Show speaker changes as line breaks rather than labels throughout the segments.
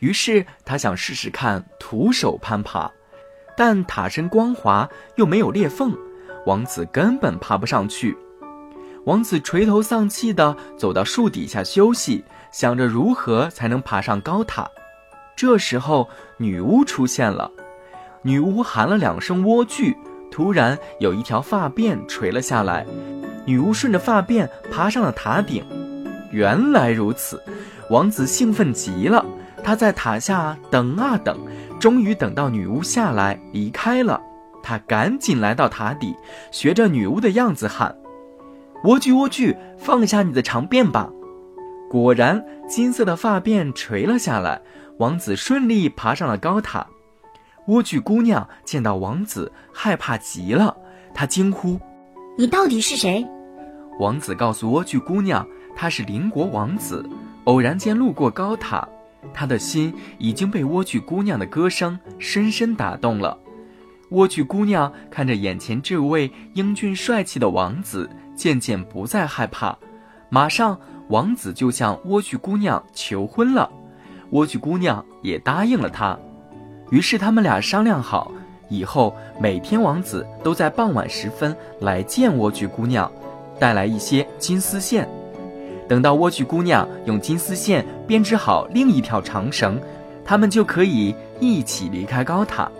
于是他想试试看徒手攀爬，但塔身光滑又没有裂缝，王子根本爬不上去。王子垂头丧气地走到树底下休息，想着如何才能爬上高塔。这时候，女巫出现了。女巫喊了两声“莴苣”，突然有一条发辫垂了下来。女巫顺着发辫爬上了塔顶。原来如此，王子兴奋极了。他在塔下等啊等，终于等到女巫下来离开了。他赶紧来到塔底，学着女巫的样子喊：“莴苣，莴苣，放下你的长辫吧！”果然，金色的发辫垂了下来。王子顺利爬上了高塔。莴苣姑娘见到王子，害怕极了。她惊呼：“
你到底是谁？”
王子告诉莴苣姑娘，他是邻国王子，偶然间路过高塔。他的心已经被莴苣姑娘的歌声深深打动了。莴苣姑娘看着眼前这位英俊帅气的王子，渐渐不再害怕。马上，王子就向莴苣姑娘求婚了。莴苣姑娘也答应了他。于是他们俩商量好，以后每天王子都在傍晚时分来见莴苣姑娘，带来一些金丝线。等到莴苣姑娘用金丝线编织好另一条长绳，他们就可以一起离开高塔。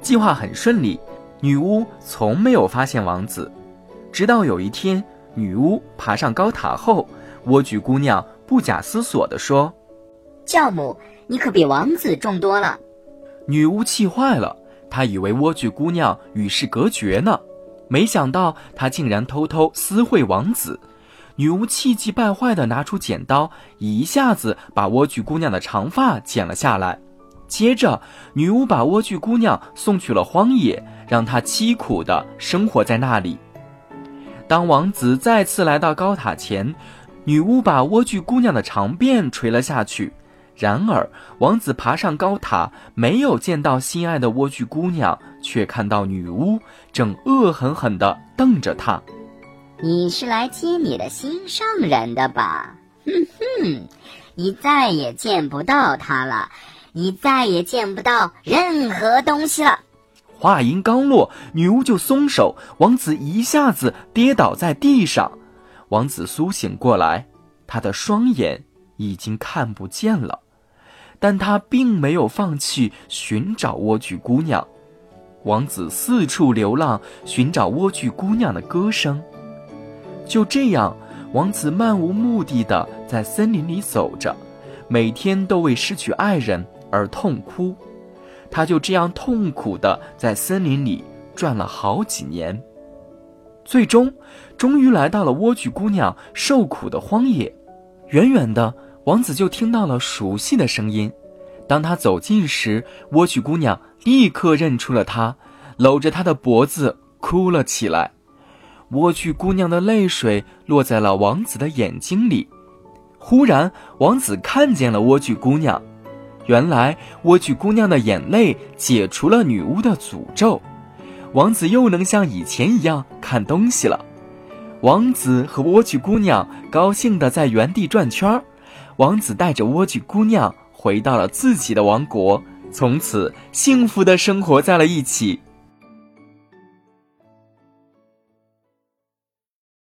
计划很顺利，女巫从没有发现王子。直到有一天，女巫爬上高塔后，莴苣姑娘不假思索地说：“
教母，你可比王子重多了。”
女巫气坏了，她以为莴苣姑娘与世隔绝呢，没想到她竟然偷偷私会王子。女巫气急败坏地拿出剪刀，一下子把莴苣姑娘的长发剪了下来。接着，女巫把莴苣姑娘送去了荒野，让她凄苦地生活在那里。当王子再次来到高塔前，女巫把莴苣姑娘的长辫垂了下去。然而，王子爬上高塔，没有见到心爱的莴苣姑娘，却看到女巫正恶狠狠地瞪着他。
你是来接你的心上人的吧？哼哼，你再也见不到他了，你再也见不到任何东西了。
话音刚落，女巫就松手，王子一下子跌倒在地上。王子苏醒过来，他的双眼已经看不见了，但他并没有放弃寻找莴苣姑娘。王子四处流浪，寻找莴苣姑娘的歌声。就这样，王子漫无目的的在森林里走着，每天都为失去爱人而痛哭。他就这样痛苦的在森林里转了好几年，最终，终于来到了莴苣姑娘受苦的荒野。远远的，王子就听到了熟悉的声音。当他走近时，莴苣姑娘立刻认出了他，搂着他的脖子哭了起来。莴苣姑娘的泪水落在了王子的眼睛里。忽然，王子看见了莴苣姑娘。原来，莴苣姑娘的眼泪解除了女巫的诅咒，王子又能像以前一样看东西了。王子和莴苣姑娘高兴地在原地转圈儿。王子带着莴苣姑娘回到了自己的王国，从此幸福地生活在了一起。